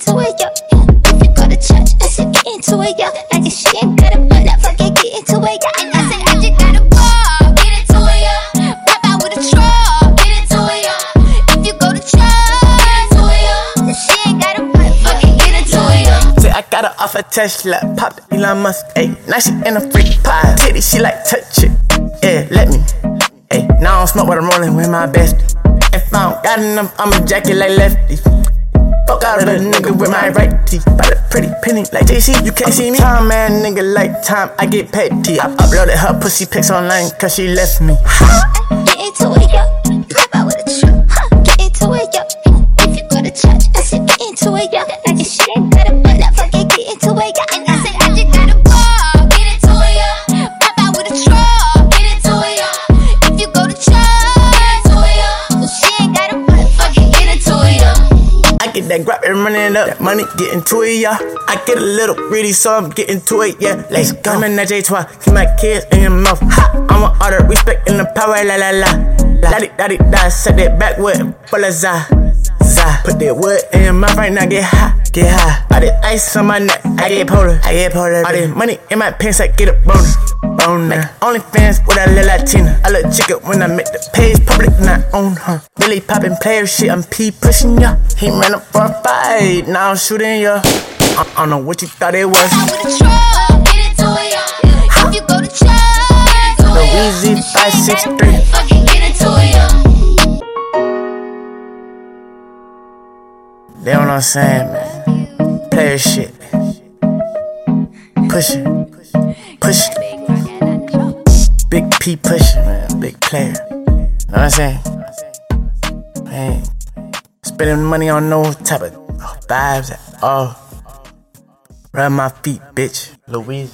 into it, yo. If you go to church, I said get into it, yo. Like if she ain't got a butt, I fucking get into it, yo. And I said I just gotta ball, get into it, yo. Pop out with a troll, get into it, yo. If you go to church, get into it, yo. If she ain't got a butt, fucking get into it, yo. Say I got her off a Tesla, popped Elon Musk, ayy. Now she in a freak pie, titty, she like touch it, yeah. Let me, ayy. Now I don't smoke, but I'm rolling with my best. If I don't got enough, I'ma jack it like lefty. Fuck out of nigga with my right teeth. By the pretty penny like JC, you can't see me. Time man, nigga like time, I get petty. I uploaded her pussy pics online cause she left me. Get into it, That grab and running up, that money getting to it, yeah. I get a little greedy, so I'm getting to it, yeah. Let's go. I'm in that J12, keep my kids in your mouth. Ha! I want all the respect and the power, la la la. La di da di da, set that backwood, full of za. Put that wood in your mouth right now, get high, get high. All this ice on my neck, I get polar, I get polar. All this money in my pants, I get a Only fans with a little Latina. I look chicken when I make the page public, not own her. Billy poppin' player shit, I'm P pushing ya. He ran up for a fight, now I'm shooting ya. I, I don't know what you thought it was. Pop out with a truck. Get into it, yo. If you go to church, get into it, yo. Louise So she ain't 563. gotta motherfucking get it, yo. They don't know what I'm saying, man. Player shit. Push it. Push it. Big P push man. Big player. Know what I'm saying? Man, spending money on no type of vibes at all. Rub my feet, bitch. Louise.